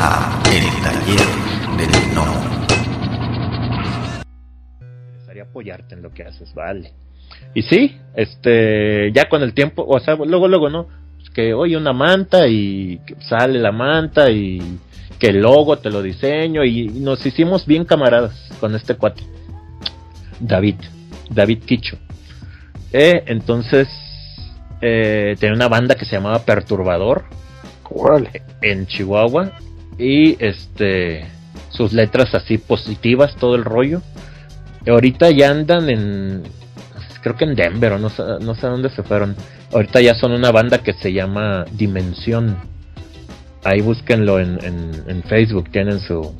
a El Taller del No. Necesitaría apoyarte en lo que haces, vale. Y sí, este, ya con el tiempo, o sea, luego, luego, ¿no? Pues que oye una manta y sale la manta y que el logo te lo diseño y nos hicimos bien camaradas con este cuate. David, David Quicho. Eh, entonces, eh, tenía una banda que se llamaba Perturbador en Chihuahua y este sus letras así positivas, todo el rollo. Ahorita ya andan en creo que en Denver o no sé, no sé dónde se fueron. Ahorita ya son una banda que se llama Dimensión. Ahí búsquenlo en, en, Facebook, tienen su,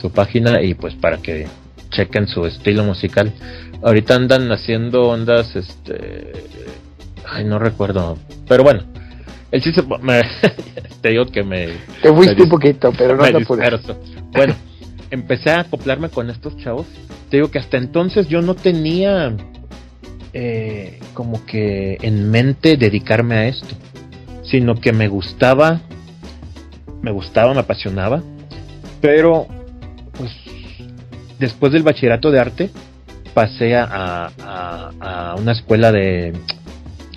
su página y pues para que chequen su estilo musical. Ahorita andan haciendo ondas, este, ay no recuerdo, pero bueno, el chiste, me, te digo que me... Te fuiste un poquito, pero no te Bueno, empecé a acoplarme con estos chavos. Te digo que hasta entonces yo no tenía eh, como que en mente dedicarme a esto, sino que me gustaba, me gustaba, me apasionaba, pero pues después del bachillerato de arte pasé a, a, una escuela de,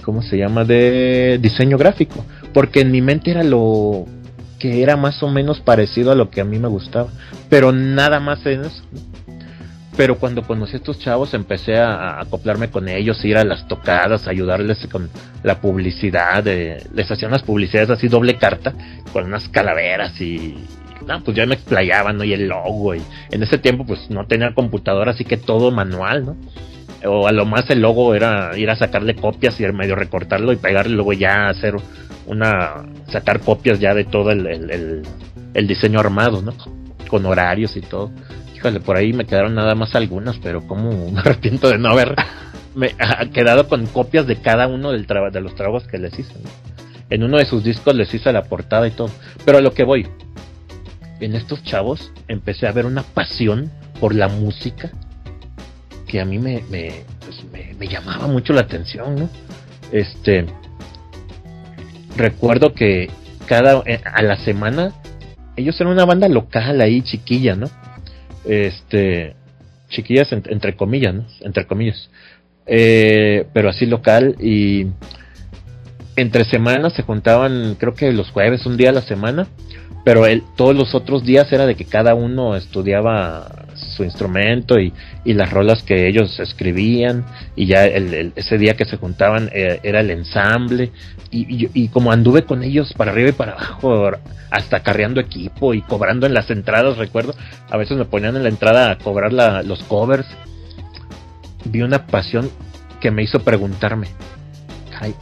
¿cómo se llama? De diseño gráfico, porque en mi mente era lo que era más o menos parecido a lo que a mí me gustaba, pero nada más en eso pero cuando conocí a estos chavos empecé a, acoplarme con ellos, ir a las tocadas, ayudarles con la publicidad, les hacían unas publicidades así doble carta, con unas calaveras y, no, pues ya me explayaban, ¿no? Y el logo, y en ese tiempo pues no tenía computadora, así que todo manual, ¿no? O a lo más el logo era ir a sacarle copias y medio recortarlo y pegarle, luego ya hacer una, sacar copias ya de todo el, el, diseño armado, ¿no? Con horarios y todo por ahí me quedaron nada más algunas, pero como me arrepiento de no haber me, quedado con copias de cada uno de los trabajos que les hice. En uno de sus discos les hice la portada y todo. Pero a lo que voy, en estos chavos empecé a ver una pasión por la música que a mí me, me, pues me, llamaba mucho la atención, ¿no? Este, recuerdo que cada, eh, a la semana, ellos eran una banda local ahí, chiquilla, ¿no? este chiquillas entre comillas, ¿no? entre comillas, eh, pero así local y entre semanas se juntaban, creo que los jueves, un día a la semana, pero el, todos los otros días era de que cada uno estudiaba su instrumento y, y las rolas que ellos escribían. Y ya el, ese día que se juntaban eh, era el ensamble. Y, y, como anduve con ellos para arriba y para abajo hasta carreando equipo y cobrando en las entradas recuerdo a veces me ponían en la entrada a cobrar la, los covers. Vi una pasión que me hizo preguntarme Ay,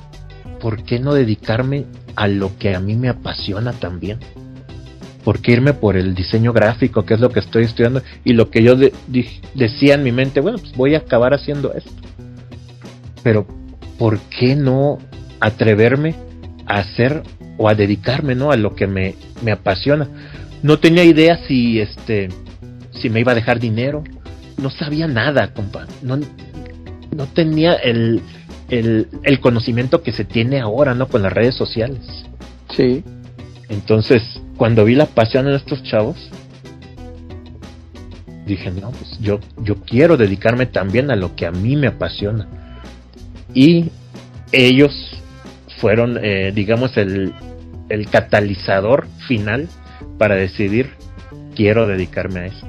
¿por qué no dedicarme a lo que a mí me apasiona también? ¿Por qué irme por el diseño gráfico, que es lo que estoy estudiando? Y lo que yo decía en mi mente, bueno, pues voy a acabar haciendo esto. Pero, ¿por qué no atreverme a hacer o a dedicarme, ¿no? A lo que me, me apasiona. No tenía idea si, este, si me iba a dejar dinero. No sabía nada, compa. No, no tenía el, el, el conocimiento que se tiene ahora, ¿no? Con las redes sociales. Sí. Entonces, cuando vi la pasión en estos chavos, dije, no, pues yo, yo quiero dedicarme también a lo que a mí me apasiona. Y ellos fueron, eh, digamos, el, el catalizador final para decidir, quiero dedicarme a esto.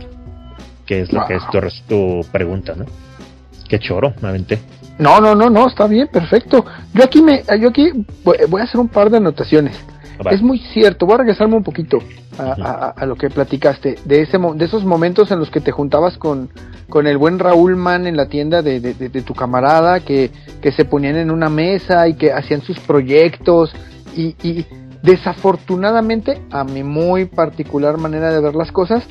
Que es lo que es tu, tu pregunta, ¿no? Qué choro, me aventé. No, no, no, no, está bien, perfecto. Yo aquí me, yo aquí voy a hacer un par de anotaciones. Es muy cierto, voy a regresarme un poquito a, lo que platicaste, de, ese, de esos momentos en los que te juntabas con, con el buen Raúl Mann en la tienda de, de, tu camarada, que, que, se ponían en una mesa y que hacían sus proyectos y, y desafortunadamente, a mi muy particular manera de ver las cosas,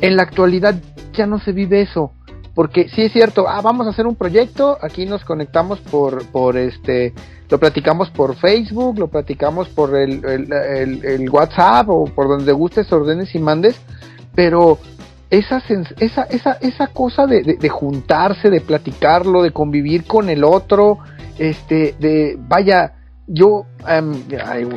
en la actualidad ya no se vive eso porque sí es cierto, ah, vamos a hacer un proyecto, aquí nos conectamos por, por este, lo platicamos por Facebook, lo platicamos por el, el, WhatsApp o por donde gustes, ordenes y mandes, pero esa, esa, esa, esa cosa de, de, juntarse, de platicarlo, de convivir con el otro, este, de, vaya, yo, em,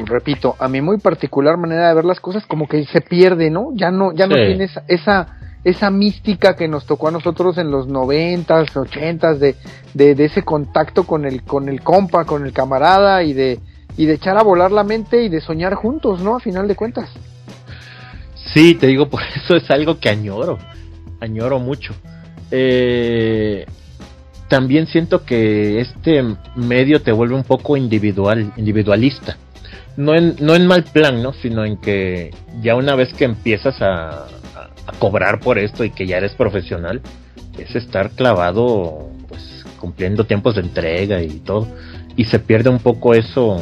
repito, a mi muy particular manera de ver las cosas, como que se pierde, ¿no? Ya no, ya no tiene esa, esa, mística que nos tocó a nosotros en los noventas, ochentas, de, de, de, ese contacto con el, con el compa, con el camarada y de, y de echar a volar la mente y de soñar juntos, ¿no? A final de cuentas. Sí, te digo, por eso es algo que añoro, añoro mucho. Eh, también siento que este medio te vuelve un poco individual, individualista. No en, no en mal plan, ¿no? Sino en que ya una vez que empiezas a, cobrar por esto y que ya eres profesional, es estar clavado, pues, cumpliendo tiempos de entrega y todo. Y se pierde un poco eso,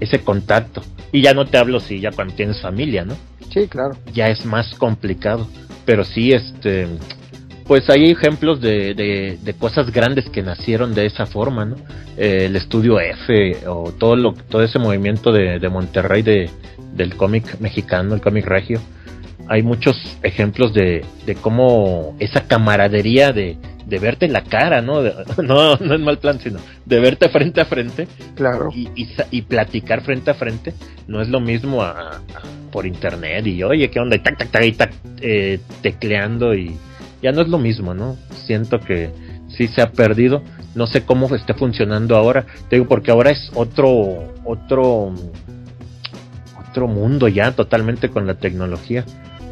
ese contacto. Y ya no te hablo si ya cuando tienes familia, ¿no? Sí, claro. Ya es más complicado. Pero sí, este, pues hay ejemplos de, de, cosas grandes que nacieron de esa forma, ¿no? Eh, el estudio F o todo lo, todo ese movimiento de, de Monterrey de, del cómic mexicano, el cómic regio. Hay muchos ejemplos de, de cómo esa camaradería de, de verte en la cara, ¿no? no, no es mal plan, sino de verte frente a frente. Claro. Y, y, platicar frente a frente no es lo mismo a, por internet y oye, ¿qué onda? Y tac, tac, tac, y tac, eh, tecleando y ya no es lo mismo, ¿no? Siento que sí se ha perdido. No sé cómo esté funcionando ahora. Te digo, porque ahora es otro, otro, otro mundo ya totalmente con la tecnología.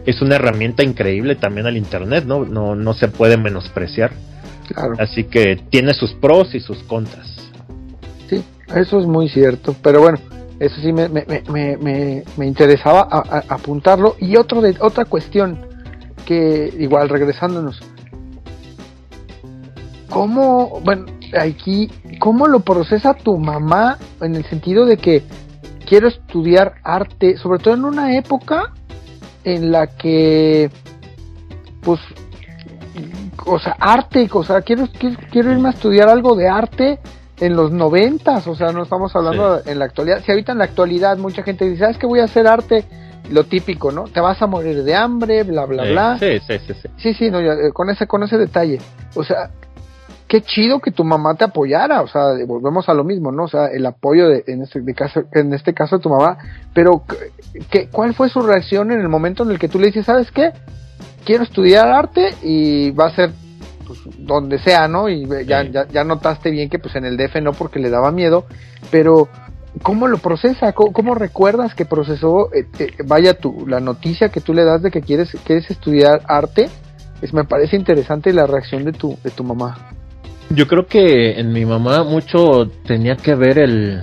Es una herramienta increíble también al internet, ¿no? No, no se puede menospreciar. Claro. Así que tiene sus pros y sus contras. Sí, eso es muy cierto. Pero bueno, eso sí me, me, me, me interesaba apuntarlo. Y otro de, otra cuestión que igual regresándonos, ¿cómo, bueno, aquí, cómo lo procesa tu mamá en el sentido de que quiero estudiar arte, sobre todo en una época en la que, pues, o sea, arte, o sea, quiero, quiero, irme a estudiar algo de arte en los noventas, o sea, no estamos hablando en la actualidad. Si ahorita en la actualidad mucha gente dice, ¿sabes que voy a hacer arte? lo típico, ¿no? Te vas a morir de hambre, bla, bla, bla. Sí, sí, sí. Sí, sí, sí no, eh, con, ese, con ese detalle. O sea, qué chido que tu mamá te apoyara, o sea, volvemos a lo mismo, ¿no? O sea, el apoyo de, en, este, caso, en este caso de tu mamá, pero ¿qué, ¿cuál fue su reacción en el momento en el que tú le dices, ¿sabes qué? Quiero estudiar arte y va a ser pues, donde sea, ¿no? Y ya, ya, ya notaste bien que pues en el DF no porque le daba miedo, pero ¿Cómo lo procesa? ¿Cómo, recuerdas que procesó, eh, eh, vaya tú, la noticia que tú le das de que quieres, quieres estudiar arte? Es, me parece interesante la reacción de tu, de tu mamá. Yo creo que en mi mamá mucho tenía que ver el...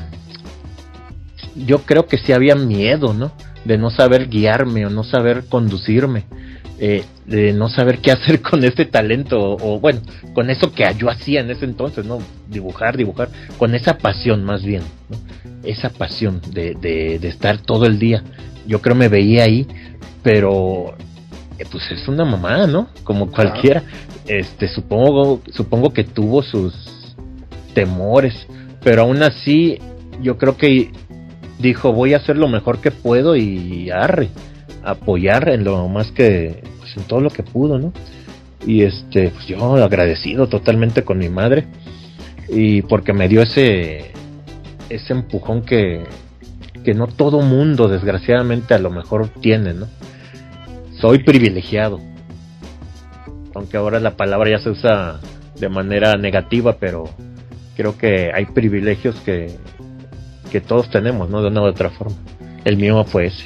Yo creo que sí había miedo, ¿no? De no saber guiarme o no saber conducirme. Eh, de no saber qué hacer con este talento o, bueno, con eso que yo hacía en ese entonces, ¿no? Dibujar, dibujar, con esa pasión más bien, ¿no? Esa pasión de, de, estar todo el día. Yo creo me veía ahí, pero pues es una mamá, ¿no? Como cualquiera. Este, supongo, supongo que tuvo sus temores, pero aún así yo creo que dijo voy a hacer lo mejor que puedo y arre apoyar en lo más que pues, en todo lo que pudo, ¿no? Y este, pues yo agradecido totalmente con mi madre y porque me dio ese ese empujón que que no todo mundo desgraciadamente a lo mejor tiene, ¿no? Soy privilegiado. Aunque ahora la palabra ya se usa de manera negativa, pero creo que hay privilegios que, que todos tenemos, ¿no? De una u otra forma. El mío fue ese.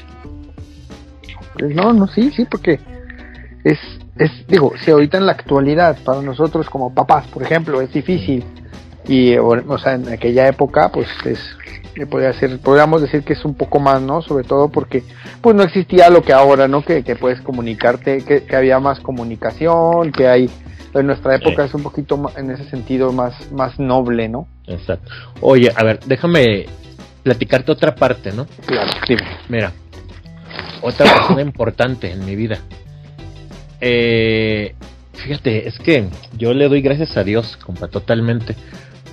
No, no, sí, sí, porque es, es, digo, si ahorita en la actualidad para nosotros como papás, por ejemplo, es difícil y, o, sea, en aquella época, pues es, podría ser, podríamos decir que es un poco más, ¿no? Sobre todo porque, pues no existía lo que ahora, ¿no? Que, que puedes comunicarte, que, que había más comunicación, que hay, en nuestra época es un poquito en ese sentido más, más noble, ¿no? Exacto. Oye, a ver, déjame platicarte otra parte, ¿no? Claro, dime. Mira, otra persona importante en mi vida. Eh, fíjate, es que yo le doy gracias a Dios, compa, totalmente.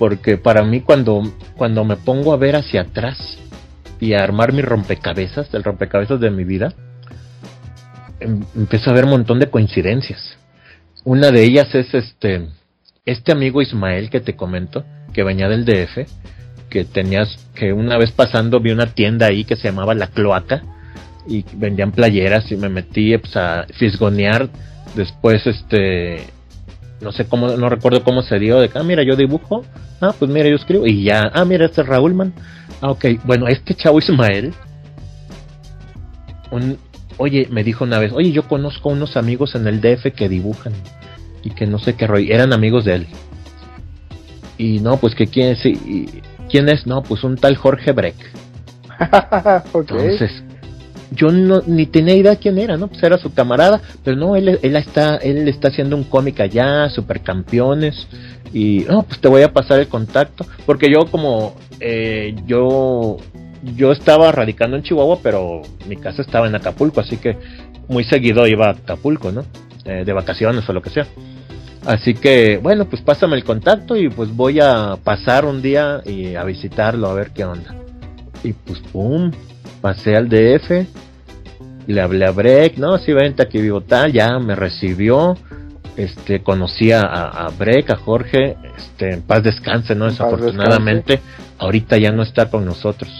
Porque para mí cuando, cuando me pongo a ver hacia atrás y a armar mi rompecabezas, el rompecabezas de mi vida, em, empiezo a ver un montón de coincidencias. Una de ellas es este, este amigo Ismael que te comento, que venía del DF, que tenías que una vez pasando vi una tienda ahí que se llamaba La Cloaca y vendían playeras y me metí pues, a fisgonear después este no sé cómo no recuerdo cómo se dio de ah mira yo dibujo. Ah pues mira yo escribo y ya ah mira este es Raúl man ah ok. Bueno este chavo Ismael un, oye me dijo una vez oye yo conozco unos amigos en el DF que dibujan y que no sé qué rollo eran amigos de él. Y no pues que quién es quién es no pues un tal Jorge Breck. Entonces yo no ni tenía idea quién era, ¿no? Pues era su camarada, pero no, él, él está, él está haciendo un cómic allá, supercampeones, y no, pues te voy a pasar el contacto, porque yo como eh, yo yo estaba radicando en Chihuahua, pero mi casa estaba en Acapulco, así que muy seguido iba a Acapulco, ¿no? Eh, de vacaciones o lo que sea. Así que, bueno, pues pásame el contacto y pues voy a pasar un día y a visitarlo a ver qué onda. Y pues, pum, pasé al DF, y le hablé a Break, no, sí, vente aquí vivo tal, ya me recibió, este, conocí a, a Break, a Jorge, este, en paz descanse, ¿no? Desafortunadamente, ahorita ya no está con nosotros.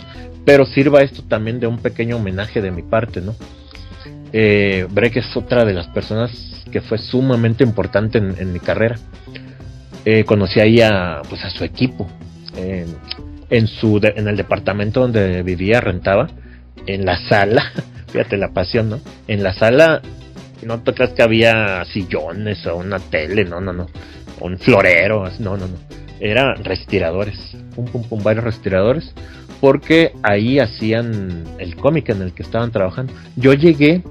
Pero sirva esto también de un pequeño homenaje de mi parte, ¿no? Eh, Break es otra de las personas que fue sumamente importante en, mi carrera. Eh, conocí ahí a, pues a su equipo. en, su en el departamento donde vivía, rentaba en la sala, fíjate la pasión, ¿no? En la sala, no te creas que había sillones o una tele, no, no, no. Un florero, no, no, no. Eran respiradores, pum, pum, pum, varios respiradores, porque ahí hacían el cómic en el que estaban trabajando. Yo llegué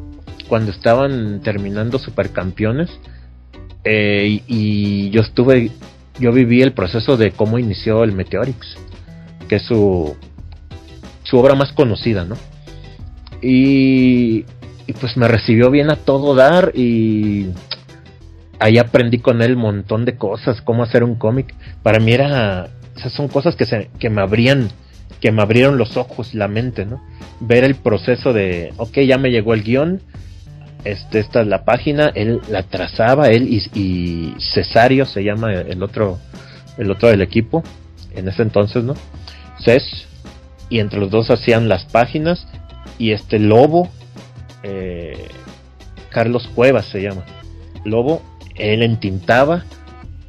cuando estaban terminando Supercampeones eh, y yo estuve, yo viví el proceso de cómo inició el Meteorix, que es su, su obra más conocida, ¿no? Y, pues me recibió bien a todo dar y ahí aprendí con él un montón de cosas, cómo hacer un cómic. Para mí era, esas son cosas que, se, que me abrían, que me abrieron los ojos, la mente, ¿no? Ver el proceso de, ok, ya me llegó el guion, este, esta es la página, él la trazaba, él y, y Cesario se llama el otro, el otro del equipo, en ese entonces, ¿no? Ces, y entre los dos hacían las páginas y este Lobo, eh, Carlos Cuevas se llama. Lobo, él entintaba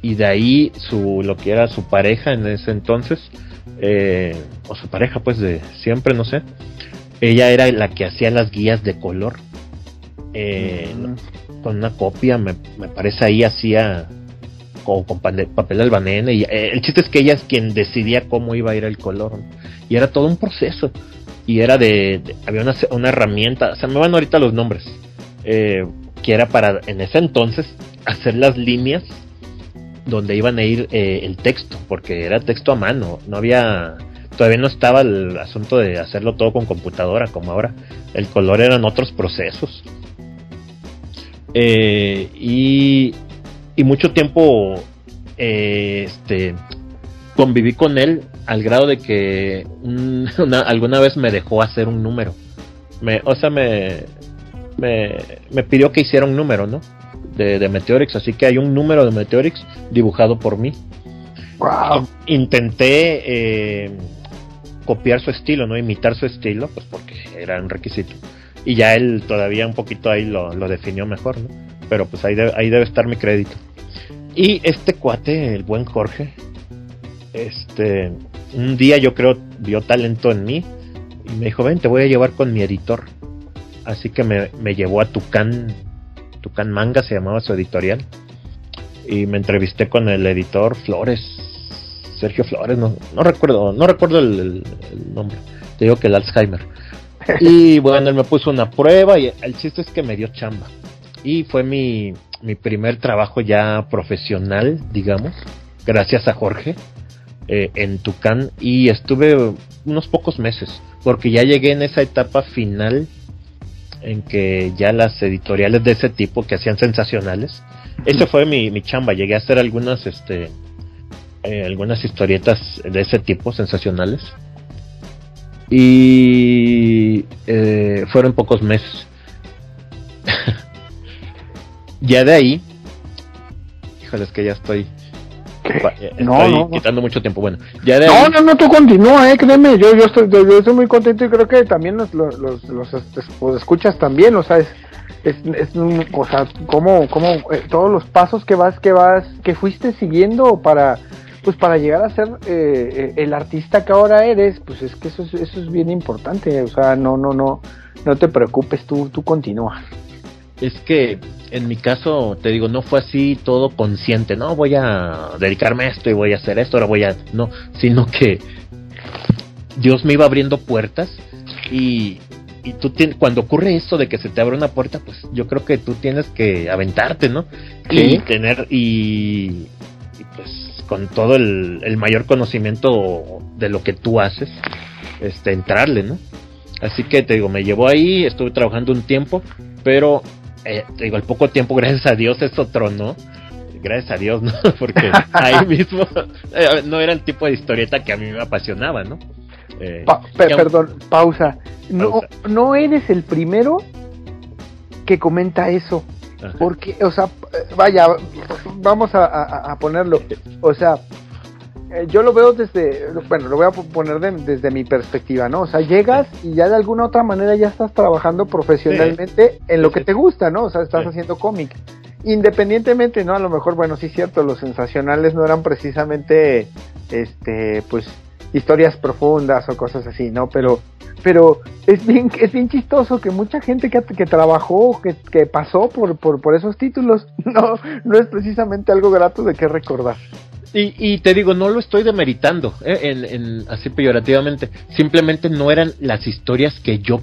y de ahí su lo que era su pareja en ese entonces eh, o su pareja pues de siempre no sé ella era la que hacía las guías de color eh, mm. con una copia me, parece ahí hacía con, con papel albanene y el chiste es que ella es quien decidía cómo iba a ir el color y era todo un proceso y era de, había una, una, herramienta, o sea, me van ahorita los nombres, eh, que era para en ese entonces hacer las líneas donde iban a ir eh, el texto, porque era texto a mano, no había, todavía no estaba el asunto de hacerlo todo con computadora como ahora, el color eran otros procesos. Eh, y, y mucho tiempo este conviví con él al grado de que alguna vez me dejó hacer un número. Me, o sea, me, me, pidió que hiciera un número, ¿no? De, de, Meteorix, así que hay un número de Meteorix dibujado por mí. Wow. Intenté eh, copiar su estilo, ¿no? Imitar su estilo, pues porque era un requisito. Y ya él todavía un poquito ahí lo, lo definió mejor, ¿no? Pero pues ahí ahí debe estar mi crédito. Y este cuate, el buen Jorge, este, un día yo creo vio talento en mí y me dijo, ven, te voy a llevar con mi editor. Así que me, me llevó a Tucán, Tucán Manga se llamaba su editorial. Y me entrevisté con el editor Flores, Sergio Flores, no, no recuerdo, no recuerdo el, nombre. Te digo que el Alzheimer. Y bueno, él me puso una prueba y el chiste es que me dio chamba. Y fue mi, mi primer trabajo ya profesional, digamos, gracias a Jorge. Eh, en Tucán y estuve unos pocos meses, porque ya llegué en esa etapa final en que ya las editoriales de ese tipo que hacían sensacionales, eso fue mi, mi chamba, llegué a hacer algunas, este, eh, algunas historietas de ese tipo sensacionales y eh, fueron pocos meses. ya de ahí, híjole, es que ya estoy Eh, quitando mucho tiempo. Bueno, ya de No, no, no, tú continúa, eh, créeme. Yo, yo, estoy, yo, estoy muy contento y creo que también los, los, los, los, escuchas también, o sea, es, es, es o sea, como, como eh, todos los pasos que vas, que vas, que fuiste siguiendo para, pues para llegar a ser eh, el artista que ahora eres, pues es que eso es, eso es bien importante, o sea, no, no, no, no te preocupes, tú, tú continúa. Es que en mi caso, te digo, no fue así todo consciente, no voy a dedicarme a esto y voy a hacer esto, ahora voy a, no, sino que Dios me iba abriendo puertas y, y tú tienes, cuando ocurre eso de que se te abre una puerta, pues yo creo que tú tienes que aventarte, ¿no? Y tener, y, pues con todo el, el, mayor conocimiento de lo que tú haces, este, entrarle, ¿no? Así que te digo, me llevó ahí, estuve trabajando un tiempo, pero eh, digo, al poco tiempo, gracias a Dios, eso tronó. Gracias a Dios, ¿no? Porque ahí mismo eh, no era el tipo de historieta que a mí me apasionaba, ¿no? Eh, perdón, pausa. No, no eres el primero que comenta eso. Porque, o sea, vaya, vamos a, ponerlo. O sea, yo lo veo desde, bueno, lo voy a poner desde mi perspectiva, ¿no? O sea, llegas y ya de alguna otra manera ya estás trabajando profesionalmente en lo que te gusta, ¿no? O sea, estás haciendo cómic. Independientemente, ¿no? A lo mejor, bueno, sí es cierto, los sensacionales no eran precisamente, este, pues, historias profundas o cosas así, ¿no? Pero, pero es bien, es bien chistoso que mucha gente que, que trabajó, que, que pasó por, por, por esos títulos, no, no es precisamente algo grato de qué recordar. Y, y, te digo, no lo estoy demeritando, ¿eh? en, así peyorativamente. Simplemente no eran las historias que yo,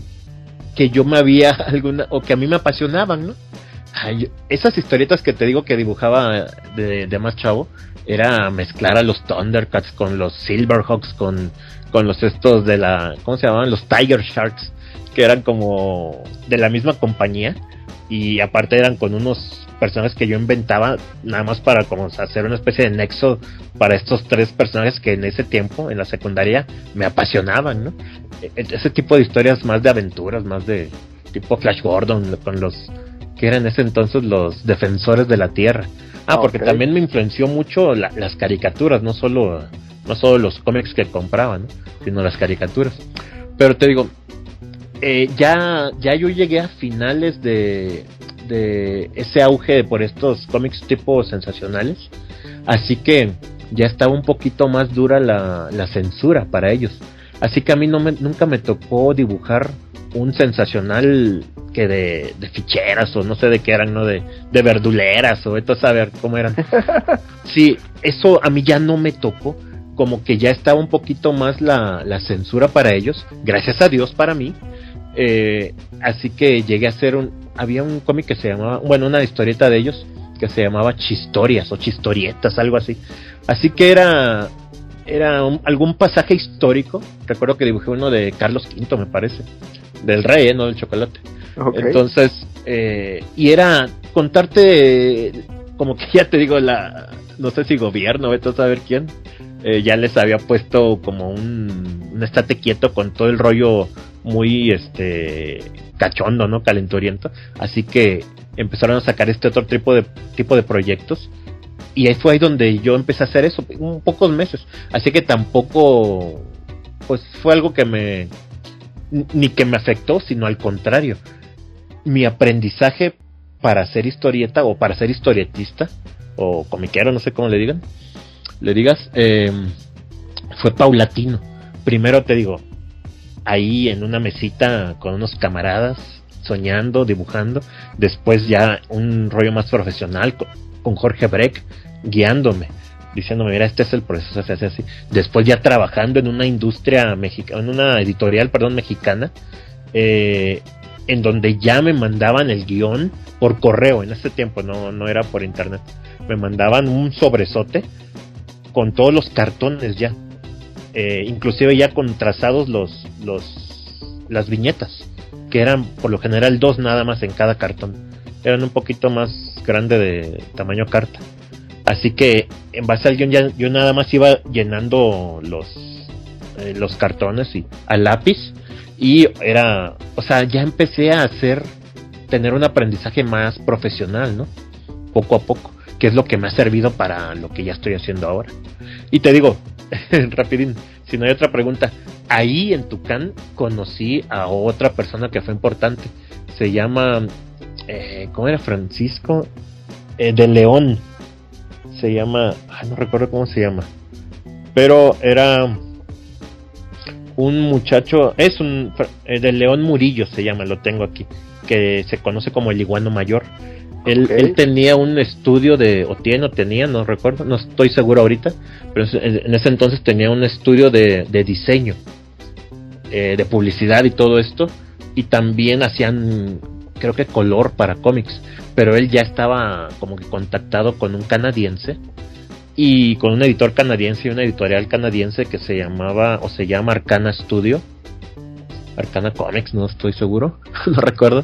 que yo me había alguna, o que a mí me apasionaban, ¿no? esas historietas que te digo que dibujaba de, de, más chavo, era mezclar a los Thundercats con los Silverhawks, con, con los estos de la, ¿cómo se llamaban? Los Tiger Sharks, que eran como de la misma compañía y aparte eran con unos personajes que yo inventaba nada más para como hacer una especie de nexo para estos tres personajes que en ese tiempo en la secundaria me apasionaban, ¿no? E, e, ese tipo de historias más de aventuras, más de tipo Flash Gordon con los que eran en ese entonces los defensores de la Tierra. Ah, porque también me influenció mucho las caricaturas, no solo no solo los cómics que compraban, sino las caricaturas. Pero te digo, eh, ya, ya yo llegué a finales de, de ese auge por estos cómics tipo sensacionales. Así que ya estaba un poquito más dura la, la censura para ellos. Así que a mí no me, nunca me tocó dibujar un sensacional que de, de, ficheras o no sé de qué eran, ¿no? De, de verduleras o esto saber cómo eran. Sí, eso a mí ya no me tocó. Como que ya estaba un poquito más la, la censura para ellos. Gracias a Dios para mí. Eh, así que llegué a hacer un. Había un cómic que se llamaba. Bueno, una historieta de ellos que se llamaba Chistorias o Chistorietas, algo así. Así que era. Era algún pasaje histórico. Recuerdo que dibujé uno de Carlos V, me parece. Del rey, ¿eh? no del chocolate. Entonces, eh, y era contarte, como que ya te digo, la, no sé si gobierno, vete a saber quién, eh, ya les había puesto como un, un estate quieto con todo el rollo muy este cachondo, ¿no? Calenturiento. Así que empezaron a sacar este otro tipo de tipo de proyectos y ahí fue ahí donde yo empecé a hacer eso, un pocos meses. Así que tampoco pues fue algo que me ni que me afectó, sino al contrario. Mi aprendizaje para ser historieta o para ser historietista o comiquero, no sé cómo le digan, le digas, eh, fue paulatino. Primero te digo, ahí en una mesita con unos camaradas, soñando, dibujando. Después ya un rollo más profesional con, Jorge Breck guiándome, diciéndome, mira, este es el proceso, se hace así. Después ya trabajando en una industria mexicana, en una editorial, perdón, mexicana, eh, en donde ya me mandaban el guion por correo, en ese tiempo no, no era por internet. Me mandaban un sobresote con todos los cartones ya eh, inclusive ya con trazados los, los, las viñetas, que eran por lo general dos nada más en cada cartón. Eran un poquito más grande de tamaño carta. Así que en base al guion yo nada más iba llenando los, eh, los cartones y al lápiz. Y era, o sea, ya empecé a hacer, tener un aprendizaje más profesional, ¿no? Poco a poco. Que es lo que me ha servido para lo que ya estoy haciendo ahora. Y te digo, rapidín, si no hay otra pregunta, ahí en Tucán conocí a otra persona que fue importante. Se llama, eh, ¿cómo era Francisco? Eh, de León. Se llama, no recuerdo cómo se llama. Pero era un muchacho, es un, eh, de León Murillo se llama, lo tengo aquí, que se conoce como el iguano mayor. Él, tenía un estudio de, o tiene, o tenía, no recuerdo, no estoy seguro ahorita, pero en ese entonces tenía un estudio de, diseño, eh, de publicidad y todo esto, y también hacían, creo que color para cómics, pero él ya estaba como que contactado con un canadiense y con un editor canadiense y una editorial canadiense que se llamaba, o se llama Arcana Studio, Arcana Comics, no estoy seguro, no recuerdo,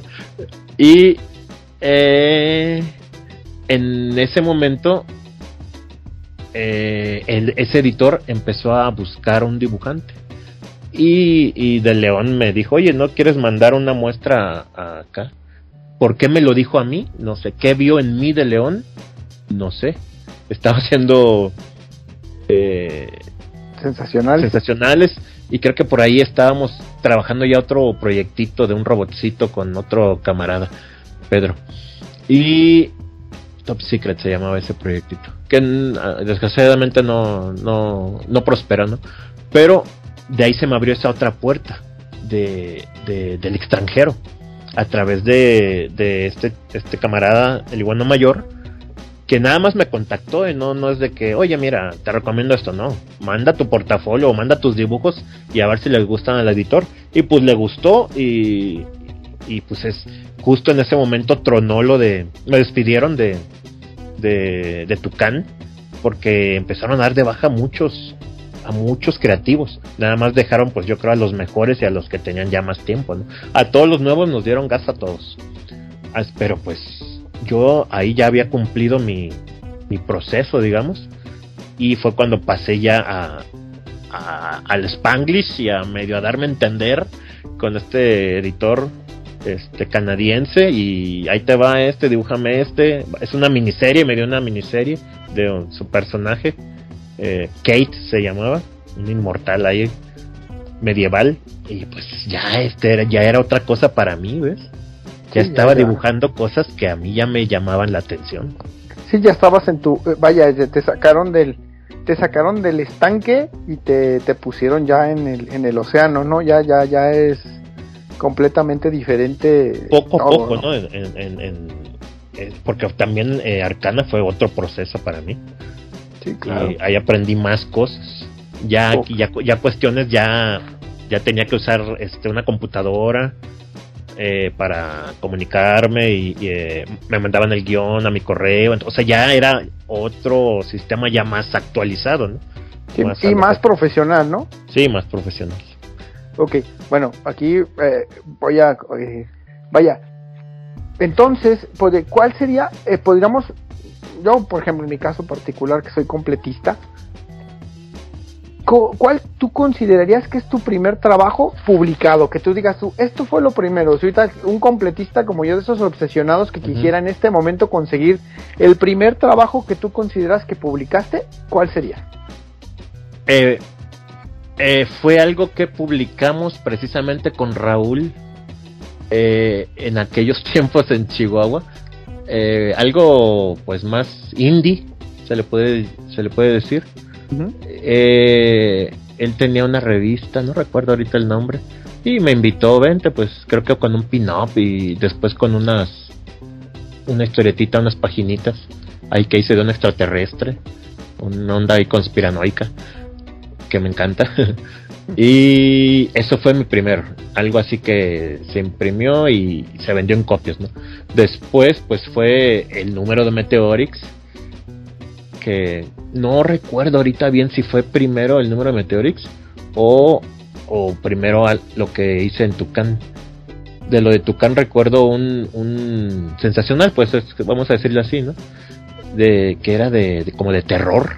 y eh, en ese momento, eh, ese editor empezó a buscar un dibujante. Y, De León me dijo, oye, ¿no quieres mandar una muestra acá? ¿Por qué me lo dijo a mí? No sé. ¿Qué vio en mí De León? No sé. Estaba haciendo... Eh, sensacionales. Sensacionales. Y creo que por ahí estábamos trabajando ya otro proyectito de un robotcito con otro camarada. Pedro. Y Top Secret se llamaba ese proyectito. Que ah, desgraciadamente no, no, no prosperó, ¿no? Pero de ahí se me abrió esa otra puerta de, del extranjero. A través de, de este, este camarada, el iguano mayor, que nada más me contactó y no, no es de que, oye, mira, te recomiendo esto, no. Manda tu portafolio o manda tus dibujos y a ver si les gustan al editor. Y pues le gustó y, y pues es justo en ese momento tronó lo de me despidieron de de, de Tucán porque empezaron a dar de baja muchos a muchos creativos. Nada más dejaron pues yo creo a los mejores y a los que tenían ya más tiempo a todos los nuevos nos dieron gas a todos. Ah, pero pues yo ahí ya había cumplido mi, mi proceso digamos y fue cuando pasé ya a, a, al Spanglish y a medio a darme a entender con este editor este canadiense y ahí te va este, dibújame este. Es una miniserie, me dio una miniserie de su personaje. Eh, Kate se llamaba, un inmortal ahí medieval y pues ya este era, ya era otra cosa para mí, ¿ves? Ya estaba dibujando cosas que a mí ya me llamaban la atención. Sí, ya estabas en tu eh, vaya, te sacaron del te sacaron del estanque y te, te pusieron ya en el, en el océano, ¿no? Ya ya ya es completamente diferente. Poco a poco, ¿no? porque también eh, Arcana fue otro proceso para mí. Sí, claro. Y ahí aprendí más cosas. Ya, ya, ya cuestiones, ya, ya tenía que usar este, una computadora eh, para comunicarme y, eh, me mandaban el guion a mi correo. O sea, ya era otro sistema ya más actualizado, ¿no? y más profesional, ¿no? Sí, más profesional. Ok, bueno, aquí eh, voy a... Eh, vaya, entonces, pues, ¿cuál sería? Eh, podríamos, yo por ejemplo en mi caso particular que soy completista, ¿cuál tú considerarías que es tu primer trabajo publicado? Que tú digas tú, esto fue lo primero. Si ahorita un completista como yo, de esos obsesionados que quisiera en este momento conseguir el primer trabajo que tú consideras que publicaste, ¿cuál sería? Eh, eh, fue algo que publicamos precisamente con Raúl eh, en aquellos tiempos en Chihuahua. Eh, algo pues más indie, se le puede, se le puede decir. él tenía una revista, no recuerdo ahorita el nombre, y me invitó, vente, pues creo que con un pin-up y después con unas, una historietita, unas paginitas, ahí que hice de un extraterrestre, una onda ahí conspiranoica que me encanta. y eso fue mi primer, algo así que se imprimió y se vendió en copias, ¿no? Después, pues fue el número de Meteorix, que no recuerdo ahorita bien si fue primero el número de Meteorix o, o primero lo que hice en Tucán. De lo de Tucán recuerdo un, un sensacional, pues vamos a decirlo así, ¿no? De que era de como de terror